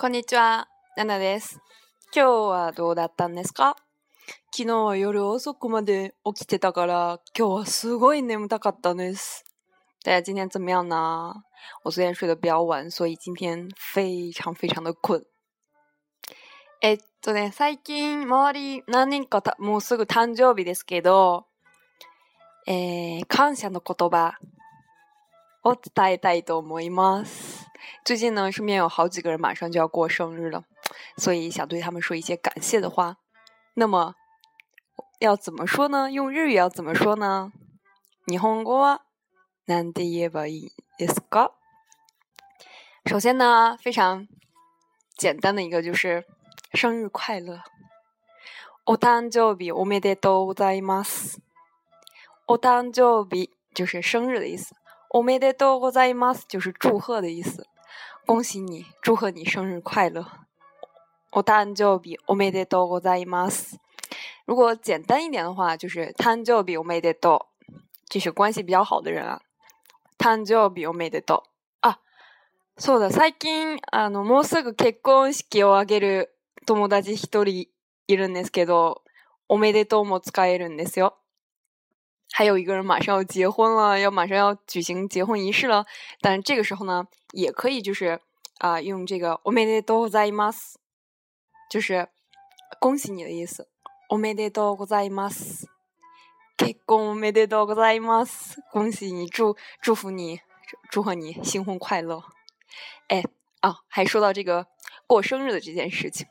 こんにちは、ナナです。今日はどうだったんですか昨日は夜遅くまで起きてたから、今日はすごい眠たかったんです。大家今天怎么样呢？我昨天睡得比较晚，所以今天非常非常的困。えっとね、最近周り何人かもうすぐ誕生日ですけど、えー、感謝の言葉お誕生日おめでとういます。最近呢，身边有好几个人马上就要过生日了，所以想对他们说一些感谢的话。那么要怎么说呢？用日语要怎么说呢？日本には、なんて言えばいいですか？首先呢，非常简单的一个就是生日快乐。お誕生日おめでとうございます。お誕生日就是生日的意思。おめでとうございます就是祝贺的意思。恭喜你，祝贺你生日快乐。お誕生日おめでとうございます。如果简单一点的话，就是誕生日おめでとう。这是关系比较好的人啊。誕生日おめでとう。あ、そうだ。最近あのもうすぐ結婚式を挙げる友達一人いるんですけど、おめでとうも使えるんですよ。还有一个人马上要结婚了，要马上要举行结婚仪式了。但这个时候呢，也可以就是啊，用这个“おめでとうございます”，就是恭喜你的意思。おめでとうございます，結婚おめでとうございます，恭喜你，祝祝福你，祝贺你新婚快乐。哎，哦，还说到这个过生日的这件事情。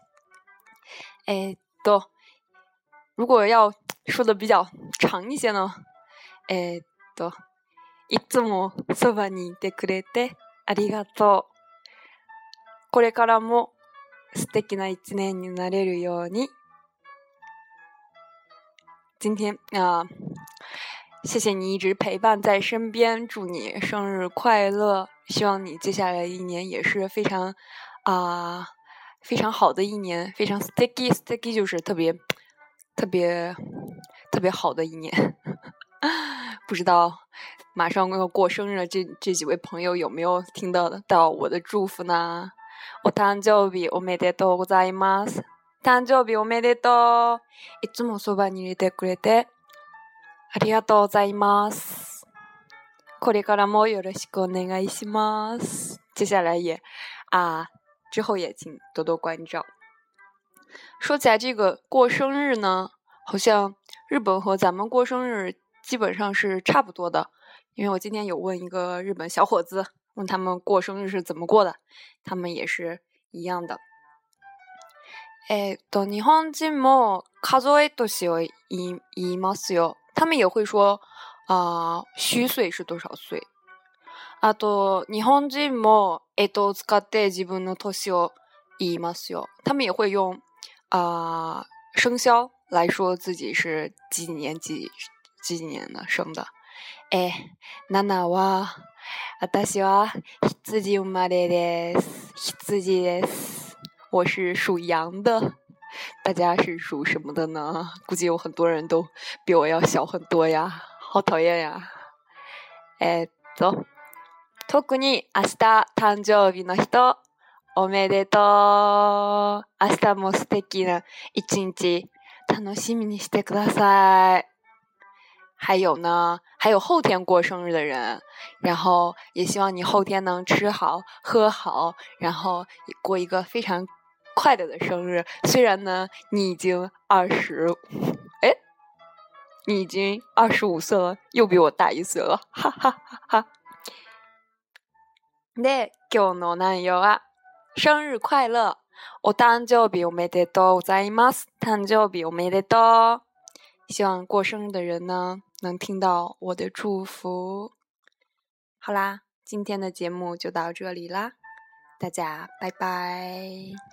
哎，都，如果要说的比较长一些呢？えっと、いつもそばにいてくれてありがとう。これからも素敵な一年になれるように。今天啊，谢谢你一直陪伴在身边，祝你生日快乐！希望你接下来一年也是非常啊非常好的一年，非常 sticky sticky 就是特别特别特别好的一年。不知道马上要过生日的这这几位朋友有没有听到到我的祝福呢？お誕生日おめでとうございます。誕生日おめでとう。いつもそばにいてくれて、ありがとうございます。これからもよろしくお願いします。接下来也啊，之后也请多多关照。说起来，这个过生日呢，好像日本和咱们过生日。基本上是差不多的，因为我今天有问一个日本小伙子，问他们过生日是怎么过的，他们也是一样的。えっと日本人も数え年を言いますよ。他们也会说啊虚岁是多少岁。あと日本人もえっと使って自分の年を言いますよ。他们也会用啊生肖来说自己是几年几。17年了生だ。え、ナは、私は羊生まれです。羊です。我是属羊的。大家是属什么的呢？估计有很多人都比我要小很多呀，好讨厌呀。えっと、特に明日誕生日の人、おめでとう。明日も素敵な一日、楽しみにしてください。还有呢，还有后天过生日的人，然后也希望你后天能吃好喝好，然后过一个非常快乐的生日。虽然呢，你已经二十，哎，你已经二十五岁了，又比我大一岁了，哈哈哈哈。对，今日の内容生日快乐。お誕生日おめでとうございます。誕生日おめでとう。希望过生日的人呢。能听到我的祝福，好啦，今天的节目就到这里啦，大家拜拜。